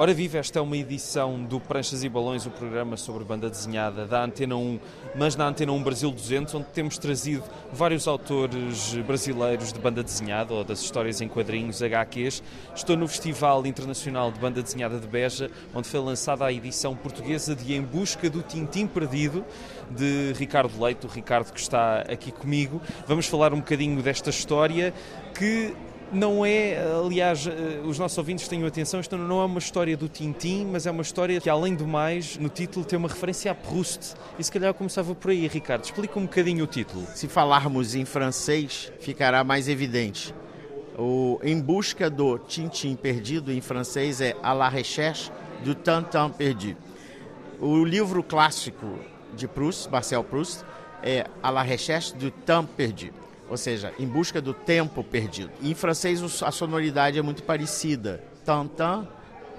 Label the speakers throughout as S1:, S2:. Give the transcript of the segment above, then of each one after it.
S1: Ora viva, esta é uma edição do Pranchas e Balões, o programa sobre banda desenhada da Antena 1, mas na Antena 1 Brasil 200, onde temos trazido vários autores brasileiros de banda desenhada ou das histórias em quadrinhos HQs. Estou no Festival Internacional de Banda Desenhada de Beja, onde foi lançada a edição portuguesa de Em Busca do Tintim Perdido, de Ricardo Leite, o Ricardo que está aqui comigo. Vamos falar um bocadinho desta história que não é, aliás, eh, os nossos ouvintes tenham atenção, isto não é uma história do Tintim, mas é uma história que, além do mais, no título tem uma referência a Proust. E se calhar começava por aí, Ricardo. Explica um bocadinho o título.
S2: Se falarmos em francês, ficará mais evidente. O Em Busca do Tintim Perdido, em francês, é À la recherche du Tintin Perdu. O livro clássico de Proust, Marcel Proust, é À la recherche du temps perdu ou seja, em busca do tempo perdido. em francês a sonoridade é muito parecida. Tantan,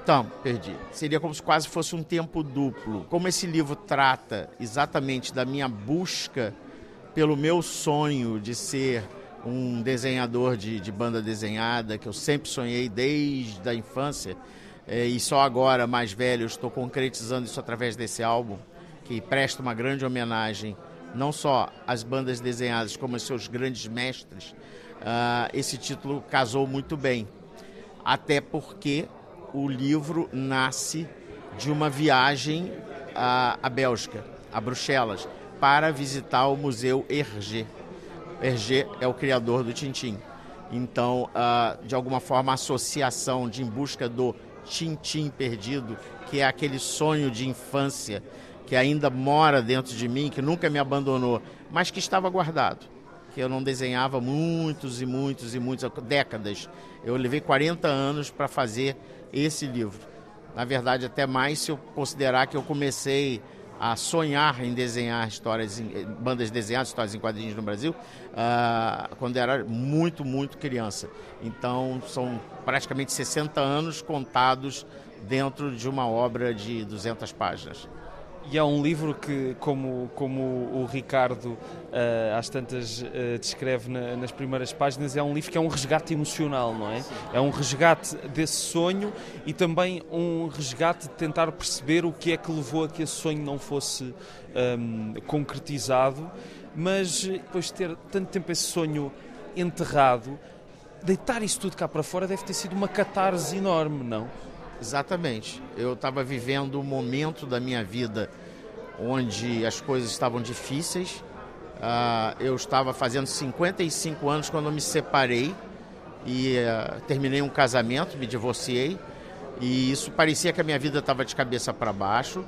S2: tam, perdi. Seria como se quase fosse um tempo duplo. Como esse livro trata exatamente da minha busca pelo meu sonho de ser um desenhador de, de banda desenhada, que eu sempre sonhei desde a infância, é, e só agora, mais velho, estou concretizando isso através desse álbum, que presta uma grande homenagem não só as bandas desenhadas como os seus grandes mestres, uh, esse título casou muito bem. Até porque o livro nasce de uma viagem à, à Bélgica, a Bruxelas, para visitar o Museu Hergé. Hergé é o criador do Tintim. Então, uh, de alguma forma, a associação de em busca do Tintim perdido, que é aquele sonho de infância que ainda mora dentro de mim, que nunca me abandonou, mas que estava guardado. Que eu não desenhava muitos e muitos e muitas décadas. Eu levei 40 anos para fazer esse livro. Na verdade, até mais se eu considerar que eu comecei a sonhar em desenhar histórias, bandas desenhadas, histórias em quadrinhos no Brasil, uh, quando era muito, muito criança. Então, são praticamente 60 anos contados dentro de uma obra de 200 páginas.
S1: E é um livro que, como, como o Ricardo uh, às tantas uh, descreve na, nas primeiras páginas, é um livro que é um resgate emocional, não é? É um resgate desse sonho e também um resgate de tentar perceber o que é que levou a que esse sonho não fosse um, ehm, concretizado, mas depois de ter tanto tempo esse sonho enterrado, deitar isso tudo cá para fora deve ter sido uma catarse enorme, não?
S2: Exatamente. Eu estava vivendo um momento da minha vida onde as coisas estavam difíceis. Uh, eu estava fazendo 55 anos quando eu me separei e uh, terminei um casamento, me divorciei. E isso parecia que a minha vida estava de cabeça para baixo.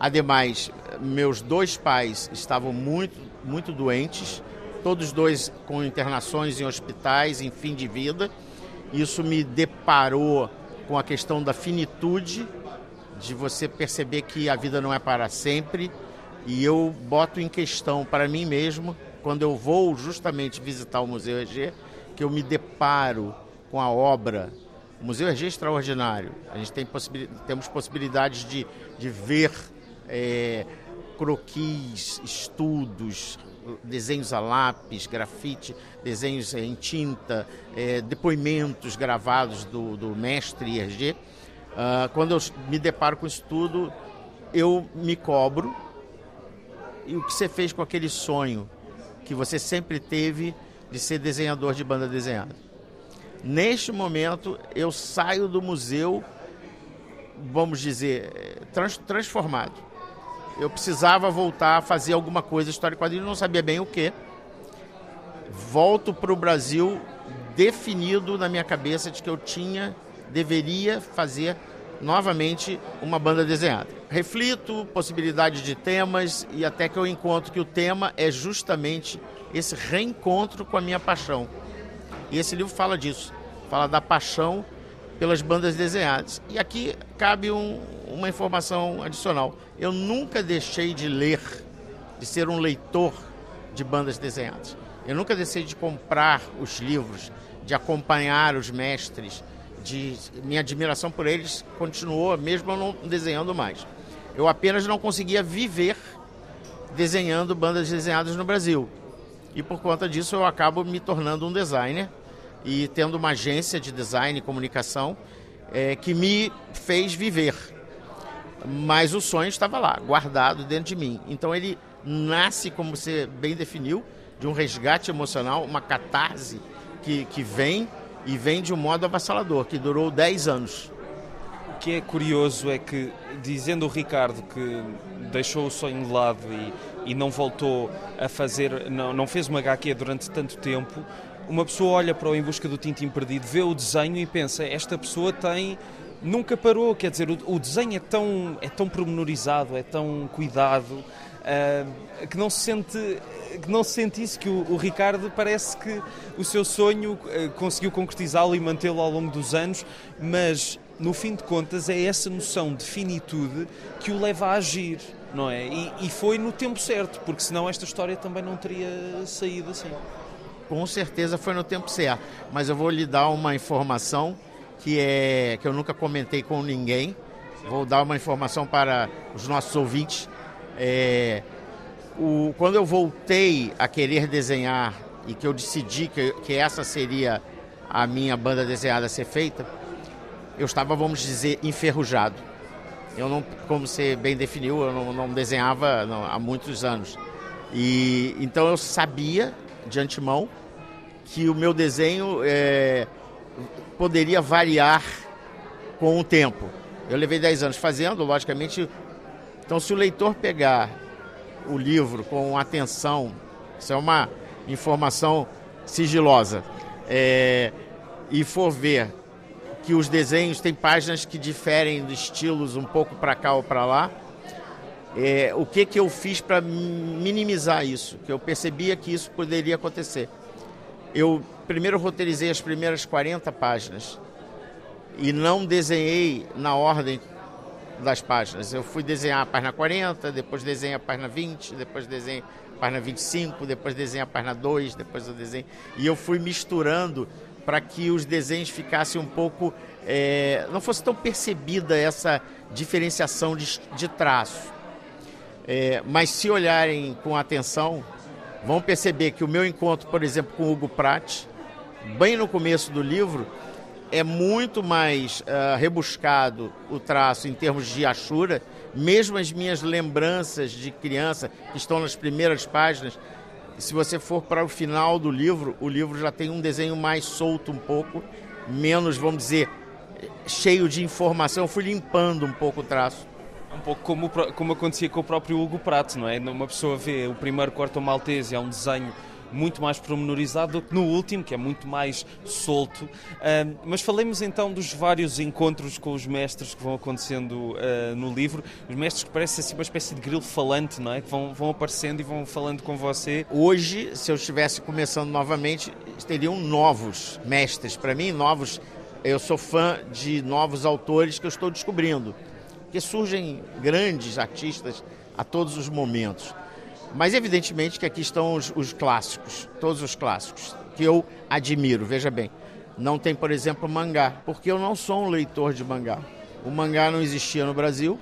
S2: Ademais, meus dois pais estavam muito, muito doentes, todos dois com internações em hospitais, em fim de vida. Isso me deparou com a questão da finitude, de você perceber que a vida não é para sempre. E eu boto em questão para mim mesmo, quando eu vou justamente visitar o Museu EG, que eu me deparo com a obra. O Museu EG é extraordinário. A gente tem possibil... temos possibilidades de, de ver é, croquis, estudos, desenhos a lápis, grafite, desenhos em tinta, é, depoimentos gravados do, do mestre Hergé. Uh, quando eu me deparo com isso tudo, eu me cobro. E o que você fez com aquele sonho que você sempre teve de ser desenhador de banda desenhada? Neste momento, eu saio do museu, vamos dizer, trans, transformado eu precisava voltar a fazer alguma coisa história quadrinho, não sabia bem o que. Volto para o Brasil definido na minha cabeça de que eu tinha, deveria fazer novamente uma banda desenhada. Reflito possibilidade de temas e até que eu encontro que o tema é justamente esse reencontro com a minha paixão. E esse livro fala disso, fala da paixão pelas bandas desenhadas. E aqui cabe um, uma informação adicional. Eu nunca deixei de ler, de ser um leitor de bandas desenhadas. Eu nunca deixei de comprar os livros, de acompanhar os mestres, de minha admiração por eles continuou mesmo eu não desenhando mais. Eu apenas não conseguia viver desenhando bandas desenhadas no Brasil. E por conta disso eu acabo me tornando um designer e tendo uma agência de design e comunicação é, que me fez viver. Mas o sonho estava lá, guardado dentro de mim. Então ele nasce, como você bem definiu, de um resgate emocional, uma catarse que, que vem e vem de um modo avassalador, que durou 10 anos.
S1: O que é curioso é que, dizendo o Ricardo que deixou o sonho de lado e, e não voltou a fazer, não, não fez uma HQ durante tanto tempo, uma pessoa olha para o Em Busca do Tintim Perdido, vê o desenho e pensa, esta pessoa tem nunca parou, quer dizer, o, o, desenho é tão, é tão pormenorizado, é tão cuidado, uh, que não se sente que não se sente isso, que o, o Ricardo parece que o seu sonho uh, conseguiu concretizá-lo e mantê-lo ao longo dos anos, mas no fim de contas é essa noção de finitude que o leva a agir, não é? E, e foi no tempo certo, porque senão esta história também não teria saído assim.
S2: Com certeza foi no tempo certo, mas eu vou lhe dar uma informação que é que eu nunca comentei com ninguém. Vou dar uma informação para os nossos ouvintes. É, o, quando eu voltei a querer desenhar e que eu decidi que, que essa seria a minha banda desenhada a ser feita, eu estava, vamos dizer, enferrujado. Eu não, como você bem definiu, eu não, não desenhava não, há muitos anos. E então eu sabia de antemão que o meu desenho é, poderia variar com o tempo. Eu levei 10 anos fazendo, logicamente. Então, se o leitor pegar o livro com atenção, isso é uma informação sigilosa, é, e for ver que os desenhos têm páginas que diferem de estilos um pouco para cá ou para lá, é, o que, que eu fiz para minimizar isso? Que eu percebia que isso poderia acontecer. Eu primeiro roteirizei as primeiras 40 páginas e não desenhei na ordem das páginas. Eu fui desenhar a página 40, depois desenhei a página 20, depois desenhei a página 25, depois desenhei a página 2, depois eu desenhei. E eu fui misturando para que os desenhos ficassem um pouco. É, não fosse tão percebida essa diferenciação de, de traço. É, mas se olharem com atenção, vão perceber que o meu encontro, por exemplo, com Hugo Pratt, bem no começo do livro, é muito mais uh, rebuscado o traço em termos de Ashura, mesmo as minhas lembranças de criança, que estão nas primeiras páginas, se você for para o final do livro, o livro já tem um desenho mais solto um pouco, menos, vamos dizer, cheio de informação. Eu fui limpando um pouco o traço.
S1: Um pouco como, como acontecia com o próprio Hugo Prato, não é? Uma pessoa vê o primeiro Corto Maltese, é um desenho muito mais promenorizado do que no último, que é muito mais solto. Uh, mas falemos então dos vários encontros com os mestres que vão acontecendo uh, no livro. Os mestres que parecem assim uma espécie de grilo falante, não é? Que vão, vão aparecendo e vão falando com você.
S2: Hoje, se eu estivesse começando novamente, teriam novos mestres. Para mim, novos. Eu sou fã de novos autores que eu estou descobrindo. Porque surgem grandes artistas a todos os momentos. Mas evidentemente que aqui estão os, os, clássicos, todos os clássicos, que eu admiro, veja bem. Não tem, por exemplo, mangá, porque eu não sou um leitor de mangá. O mangá não existia no Brasil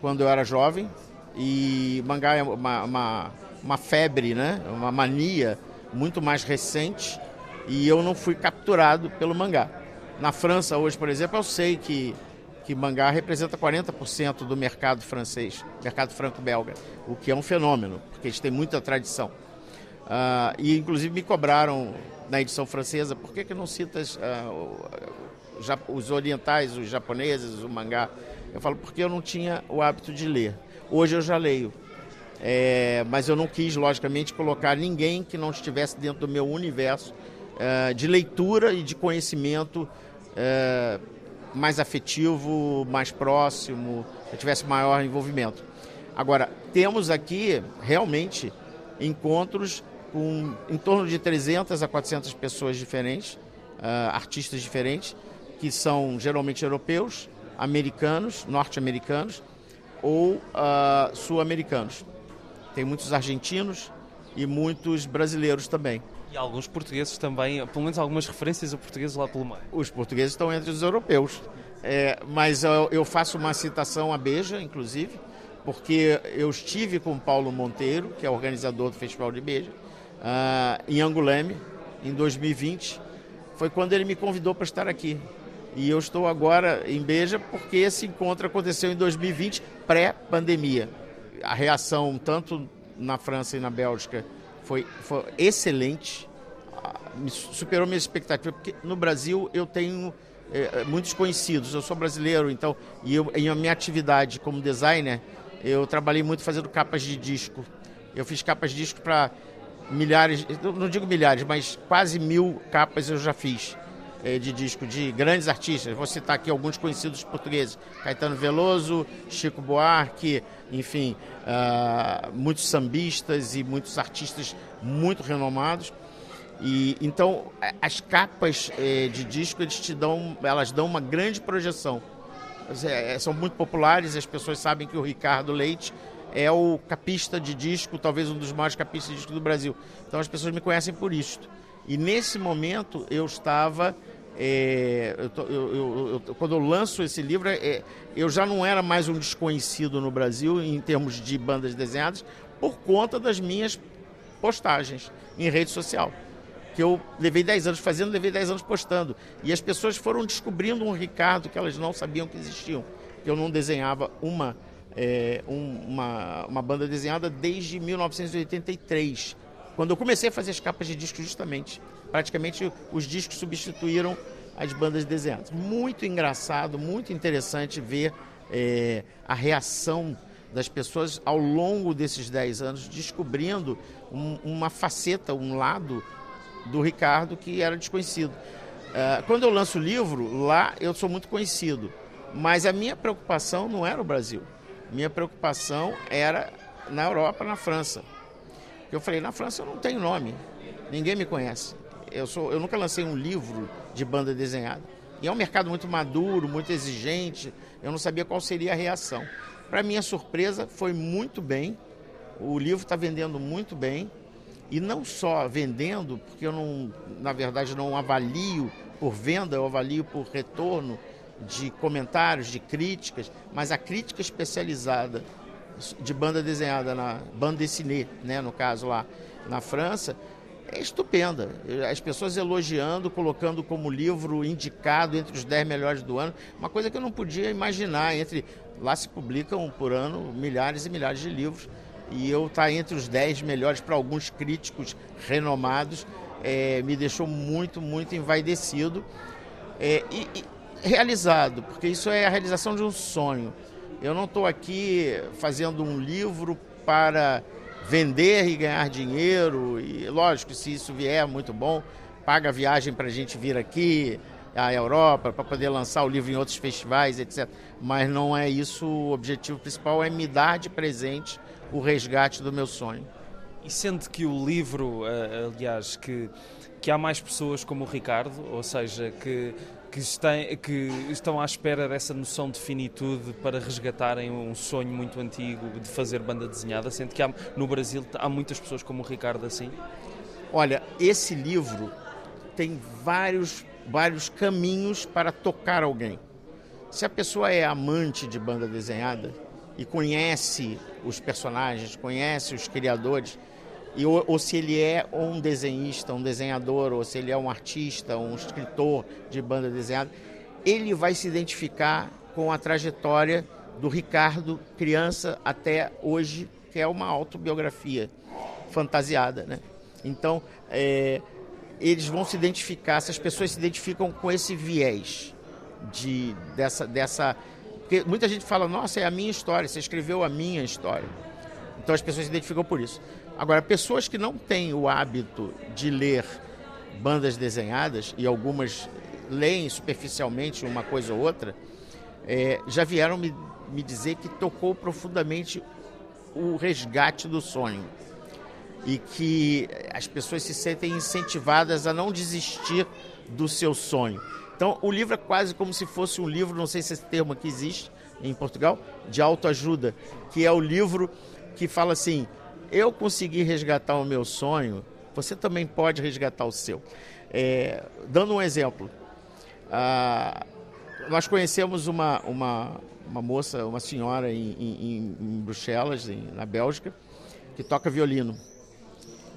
S2: quando eu era jovem, e mangá é uma, uma, uma febre, né? uma mania muito mais recente, e eu não fui capturado pelo mangá. Na França, hoje, por exemplo, eu sei que que mangá representa 40% do mercado francês, mercado franco-belga, o que é um fenômeno, porque eles têm muita tradição. Uh, e inclusive me cobraram na edição francesa, por que, que não citas uh, os orientais, os japoneses, o mangá? Eu falo, porque eu não tinha o hábito de ler. Hoje eu já leio. É, mas eu não quis, logicamente, colocar ninguém que não estivesse dentro do meu universo uh, de leitura e de conhecimento mais afetivo, mais próximo, tivesse maior envolvimento. Agora, temos aqui realmente encontros com em torno de 300 a 400 pessoas diferentes, uh, artistas diferentes, que são geralmente europeus, americanos, norte-americanos ou uh, sul-americanos. Tem muitos argentinos e muitos brasileiros também.
S1: E alguns portugueses também, pelo menos algumas referências a portugueses lá pelo meio.
S2: Os portugueses estão entre os europeus. É, mas eu, eu, faço uma citação à Beja, inclusive, porque eu estive com Paulo Monteiro, que é organizador do Festival de Beja, uh, em Anguleme, em 2020. Foi quando ele me convidou para estar aqui. E eu estou agora em Beja porque esse encontro aconteceu em 2020, pré-pandemia. A reação, tanto na França e na Bélgica, foi, foi excelente, superou minha expectativa, porque no Brasil eu tenho é, muitos conhecidos, eu sou brasileiro, então, e eu, em minha atividade como designer, eu trabalhei muito fazendo capas de disco. Eu fiz capas de disco para milhares, não digo milhares, mas quase mil capas eu já fiz de disco de grandes artistas. Vou citar aqui alguns conhecidos portugueses: Caetano Veloso, Chico Buarque, enfim, uh, muitos sambistas e muitos artistas muito renomados. E então as capas é, de disco eles te dão, elas dão uma grande projeção. É, são muito populares, as pessoas sabem que o Ricardo Leite é o capista de disco, talvez um dos maiores capistas de disco do Brasil. Então as pessoas me conhecem por isto. E nesse momento eu estava. É, eu, eu, eu, quando eu lanço esse livro, é, eu já não era mais um desconhecido no Brasil em termos de bandas desenhadas, por conta das minhas postagens em rede social. Que eu levei 10 anos fazendo, levei 10 anos postando. E as pessoas foram descobrindo um Ricardo que elas não sabiam que existiam. Eu não desenhava uma, é, um, uma, uma banda desenhada desde 1983 quando eu comecei a fazer as capas de disco justamente. Praticamente os discos substituíram as bandas desenhadas. Muito engraçado, muito interessante ver é, a reação das pessoas ao longo desses 10 anos, descobrindo um, uma faceta, um lado do Ricardo que era desconhecido. Uh, quando eu lanço o livro, lá eu sou muito conhecido, mas a minha preocupação não era o Brasil. Minha preocupação era na Europa, na França. Eu falei, na França eu não tenho nome, ninguém me conhece. Eu, sou, eu nunca lancei um livro de banda desenhada. E é um mercado muito maduro, muito exigente, eu não sabia qual seria a reação. Para minha surpresa, foi muito bem, o livro está vendendo muito bem, e não só vendendo, porque eu não, na verdade, não avalio por venda, eu avalio por retorno de comentários, de críticas, mas a crítica especializada de banda desenhada na banda dessinée, né, no caso lá na França, é estupenda. As pessoas elogiando, colocando como livro indicado entre os 10 melhores do ano, uma coisa que eu não podia imaginar. Entre lá se publicam por ano milhares e milhares de livros e eu estar tá entre os 10 melhores para alguns críticos renomados é, me deixou muito, muito envaidecido é, e, e realizado, porque isso é a realização de um sonho. Eu não estou aqui fazendo um livro para vender e ganhar dinheiro. E lógico, se isso vier, muito bom. Paga a viagem para a gente vir aqui à Europa para poder lançar o livro em outros festivais, etc. Mas não é isso o objetivo principal, é me dar de presente o resgate do meu sonho.
S1: E sendo que o livro, eh, aliás, que, que há mais pessoas como o Ricardo, ou seja, que que, que estão à espera dessa noção de finitude para resgatarem um sonho muito antigo de fazer banda desenhada, sendo que há, no Brasil há muitas pessoas como o Ricardo assim?
S2: Olha, esse livro tem vários, vários caminhos para tocar alguém. Se a pessoa é amante de banda desenhada e conhece os personagens, conhece os criadores, e, ou, ou, se ele é um desenhista, um desenhador, ou se ele é um artista, um escritor de banda desenhada, ele vai se identificar com a trajetória do Ricardo, criança até hoje, que é uma autobiografia fantasiada, né? Então, é, eles vão se identificar, essas pessoas se identificam com esse viés de dessa dessa porque muita gente fala, nossa, é a minha história, você escreveu a minha história. Então as pessoas se identificam por isso. Agora, pessoas que não têm o hábito de ler bandas desenhadas, e algumas leem superficialmente uma coisa ou outra, é, já vieram me, me dizer que tocou profundamente o resgate do sonho. E que as pessoas se sentem incentivadas a não desistir do seu sonho. Então, o livro é quase como se fosse um livro, não sei se esse termo aqui existe em Portugal, de autoajuda, que é o livro que fala assim: eu consegui resgatar o meu sonho, você também pode resgatar o seu. É, dando um exemplo, ah, nós conhecemos uma, uma, uma moça, uma senhora em, em, em Bruxelas, em, na Bélgica, que toca violino.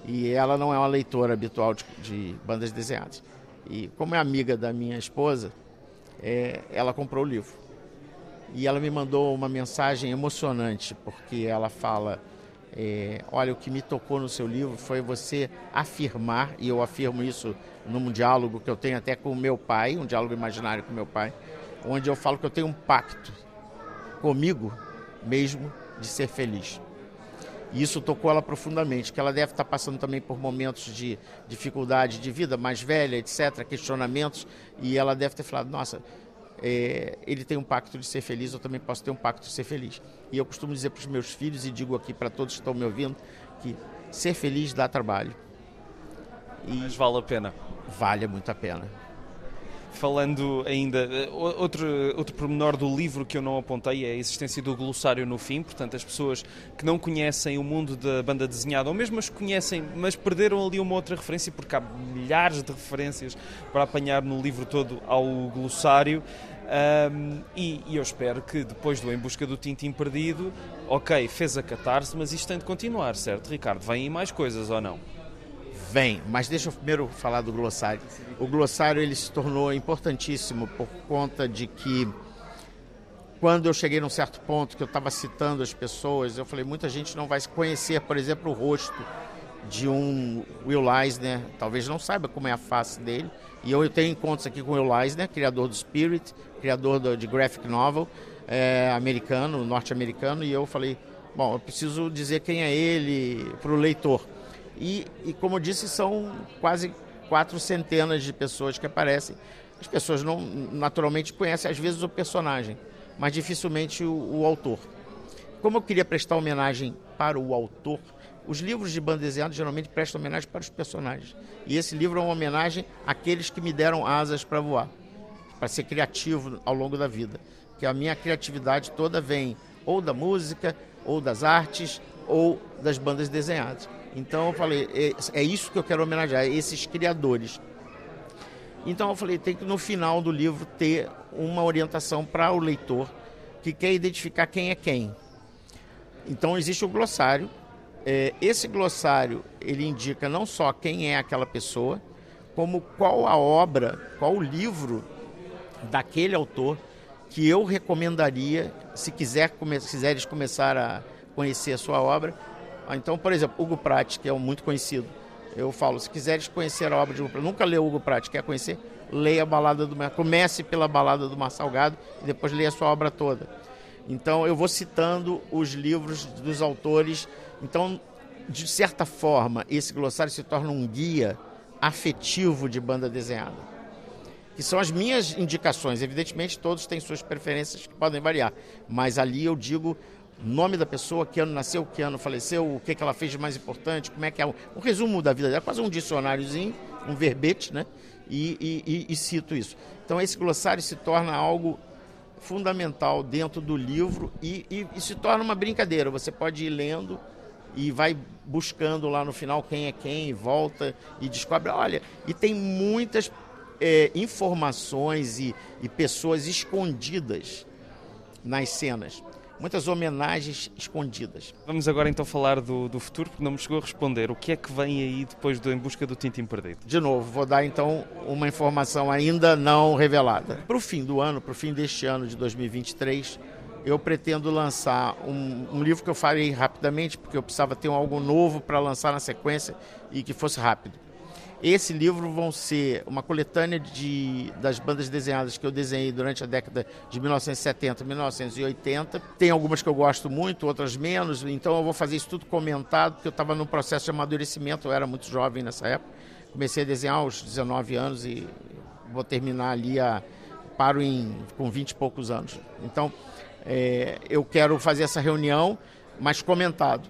S2: E ela não é uma leitora habitual de, de bandas desenhadas. E como é amiga da minha esposa, é, ela comprou o livro. E ela me mandou uma mensagem emocionante, porque ela fala: é, Olha, o que me tocou no seu livro foi você afirmar, e eu afirmo isso num diálogo que eu tenho até com o meu pai, um diálogo imaginário com meu pai, onde eu falo que eu tenho um pacto comigo mesmo de ser feliz. E isso tocou ela profundamente, que ela deve estar passando também por momentos de dificuldade de vida, mais velha, etc., questionamentos, e ela deve ter falado, nossa, é, ele tem um pacto de ser feliz, eu também posso ter um pacto de ser feliz. E eu costumo dizer para os meus filhos, e digo aqui para todos que estão me ouvindo, que ser feliz dá trabalho.
S1: E Mas vale a pena.
S2: Vale muito a pena
S1: falando ainda, eh, outro, outro pormenor do livro que eu não apontei é a existência do glossário no fim, portanto, as pessoas que não conhecem o mundo da banda desenhada, ou mesmo as que conhecem, mas perderam ali uma outra referência, porque há milhares de referências para apanhar no livro todo ao glossário. Um, e, e, eu espero que depois do Em Busca do Tintim Perdido, ok, fez a catarse, mas isto tem de continuar, certo, Ricardo? Vêm mais coisas ou não?
S2: Vem, mas deixa eu primeiro falar do glossário. O glossário ele se tornou importantíssimo por conta de que quando eu cheguei num certo ponto que eu estava citando as pessoas, eu falei, muita gente não vai conhecer, por exemplo, o rosto de um Will Eisner, talvez não saiba como é a face dele. E eu tenho encontros aqui com o Will Eisner, criador do Spirit, criador do, de graphic novel, é, americano, norte-americano, e eu falei, bom, eu preciso dizer quem é ele para o leitor. E, e como eu disse, são quase quatro centenas de pessoas que aparecem. As pessoas não naturalmente conhecem às vezes o personagem, mas dificilmente o, o autor. Como eu queria prestar homenagem para o autor, os livros de banda desenhada geralmente prestam homenagem para os personagens. E esse livro é uma homenagem àqueles que me deram asas para voar, para ser criativo ao longo da vida. Que a minha criatividade toda vem ou da música, ou das artes, ou das bandas desenhadas. Então eu falei, é, é isso que eu quero homenagear, esses criadores. Então eu falei, tem que no final do livro ter uma orientação para o leitor que quer identificar quem é quem. Então existe o glossário. É, esse glossário ele indica não só quem é aquela pessoa, como qual a obra, qual o livro daquele autor que eu recomendaria se quiser come, quiseres começar a conhecer a sua obra, ah, então, por exemplo, Hugo Pratt, que é um muito conhecido, eu falo, se quiseres conhecer a obra de Hugo Pratt, nunca leu Hugo Pratt, quer conhecer? Leia a balada do Mar, comece pela balada do Mar Salgado e depois leia a sua obra toda. Então, eu vou citando os livros dos autores. Então, de certa forma, esse glossário se torna um guia afetivo de banda desenhada. Que são as minhas indicações. Evidentemente, todos têm suas preferências que podem variar. Mas ali eu digo nome da pessoa, que ano nasceu, que ano faleceu, o que, que ela fez de mais importante, como é que é o resumo da vida dela, quase um dicionáriozinho, um verbete, né? E, e, e, e cito isso. Então esse glossário se torna algo fundamental dentro do livro e, e, e, se torna uma brincadeira. Você pode ir lendo e vai buscando lá no final quem é quem, e volta e descobre. Olha, e tem muitas é, informações e, e pessoas escondidas nas cenas muitas homenagens escondidas.
S1: Vamos agora então falar do, do futuro, porque não me chegou a responder. O que é que vem aí depois do Em Busca do Tintim Perdido?
S2: De novo, vou dar então uma informação ainda não revelada. Para o fim do ano, para o fim deste ano de 2023, eu pretendo lançar um, um, livro que eu farei rapidamente, porque eu precisava ter algo novo para lançar na sequência e que fosse rápido. Esse livro vão ser uma coletânea de, das bandas desenhadas que eu desenhei durante a década de 1970 1980. Tem algumas que eu gosto muito, outras menos, então eu vou fazer isso tudo comentado, porque eu estava num processo de amadurecimento, eu era muito jovem nessa época. Comecei a desenhar aos 19 anos e vou terminar ali a. paro em, com 20 e poucos anos. Então, é, eu quero fazer essa reunião, mas comentado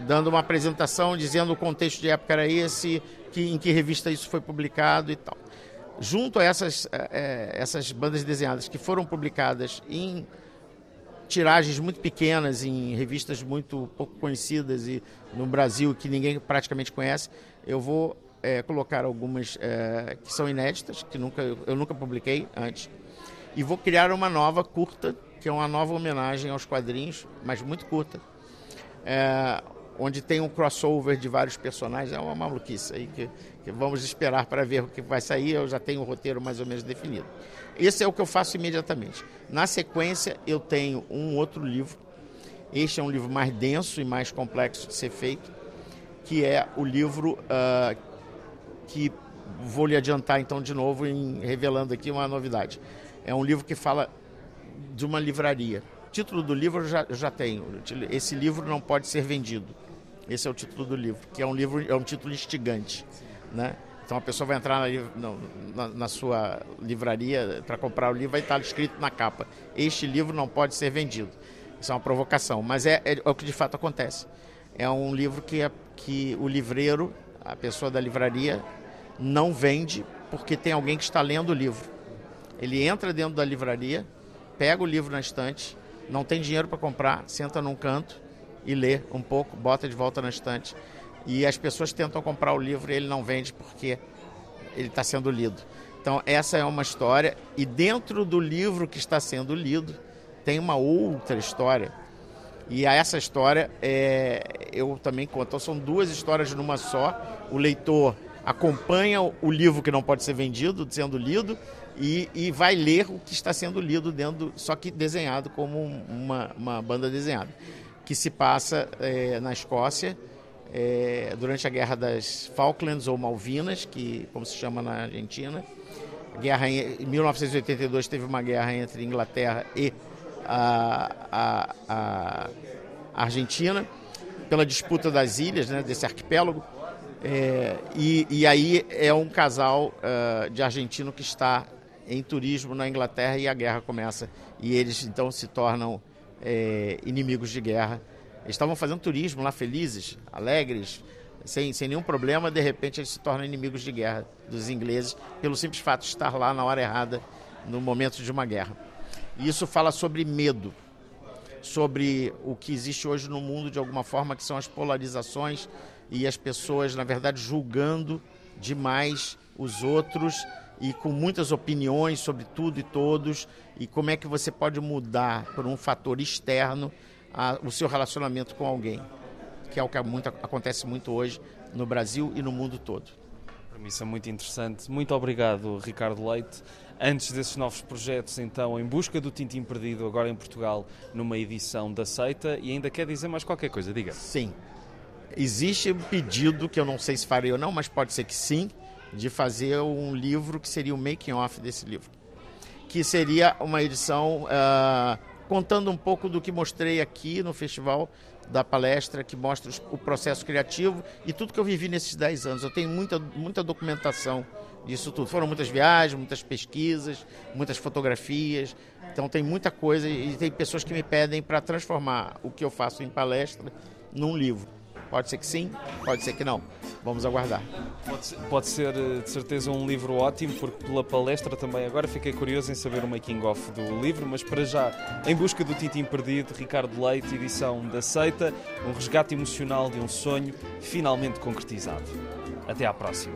S2: dando uma apresentação dizendo o contexto de época era esse, que, em que revista isso foi publicado e tal. Junto a essas, é, essas bandas desenhadas que foram publicadas em tiragens muito pequenas, em revistas muito pouco conhecidas e no Brasil que ninguém praticamente conhece, eu vou é, colocar algumas é, que são inéditas, que nunca, eu nunca publiquei antes, e vou criar uma nova curta, que é uma nova homenagem aos quadrinhos, mas muito curta, é, onde tem um crossover de vários personagens. É uma maluquice aí que, que vamos esperar para ver o que vai sair. Eu já tenho o roteiro mais ou menos definido. Esse é o que eu faço imediatamente. Na sequência, eu tenho um outro livro. Este é um livro mais denso e mais complexo de ser feito, que é o livro uh, que vou lhe adiantar então de novo, em, revelando aqui uma novidade. É um livro que fala de uma livraria. O título do livro eu já, eu já tenho. Esse livro não pode ser vendido. Esse é o título do livro, que é um livro, é um título instigante, né? Então a pessoa vai entrar na, na, na sua livraria para comprar o livro, vai estar escrito na capa: este livro não pode ser vendido. Isso é uma provocação, mas é, é, é o que de fato acontece. É um livro que, é, que o livreiro, a pessoa da livraria, não vende porque tem alguém que está lendo o livro. Ele entra dentro da livraria, pega o livro na estante, não tem dinheiro para comprar, senta num canto e lê um pouco, bota de volta na estante. E as pessoas tentam comprar o livro e ele não vende porque ele está sendo lido. Então, essa é uma história. E dentro do livro que está sendo lido, tem uma outra história. E a essa história é, eu também conto. Então, são duas histórias numa só. O leitor acompanha o livro que não pode ser vendido, sendo lido, e, e vai ler o que está sendo lido dentro, só que desenhado como uma, uma banda desenhada, que se passa é, na Escócia é, durante a Guerra das Falklands ou Malvinas, que como se chama na Argentina. Guerra em, em 1982 teve uma guerra entre Inglaterra e a, a, a Argentina pela disputa das ilhas, né, desse arquipélago. É, e, e, aí é um casal uh, de argentino que está em turismo na Inglaterra e a guerra começa. E eles então se tornam é, inimigos de guerra. Eles estavam fazendo turismo lá felizes, alegres, sem, sem nenhum problema. De repente eles se tornam inimigos de guerra dos ingleses pelo simples fato de estar lá na hora errada, no momento de uma guerra. E isso fala sobre medo, sobre o que existe hoje no mundo de alguma forma, que são as polarizações e as pessoas, na verdade, julgando demais os outros e com muitas opiniões sobre tudo e todos e como é que você pode mudar por um fator externo a, o seu relacionamento com alguém, que é o que muito, acontece muito hoje no Brasil e no mundo todo.
S1: Premissa muito interessante. Muito obrigado, Ricardo Leite. Antes desses novos projetos, então, em busca do Tintim Perdido, agora em Portugal, numa edição da Seita, e ainda quer dizer mais qualquer coisa, diga.
S2: Sim, Existe um pedido, que eu não sei se farei ou não, mas pode ser que sim, de fazer um livro que seria o making off desse livro. Que seria uma edição uh, contando um pouco do que mostrei aqui no festival da palestra, que mostra o processo criativo e tudo que eu vivi nesses 10 anos. Eu tenho muita, muita documentação disso tudo. Foram muitas viagens, muitas pesquisas, muitas fotografias. Então tem muita coisa e tem pessoas que me pedem para transformar o que eu faço em palestra num livro. Pode ser que sim, pode ser que não. Vamos aguardar.
S1: Pode ser, pode ser, eh, de certeza um livro ótimo, porque pela palestra também agora fiquei curioso em saber o making of do livro, mas para já, em busca do Tintim Perdido, Ricardo Leite, edição da Seita, um resgate emocional de um sonho finalmente concretizado. Até à próxima.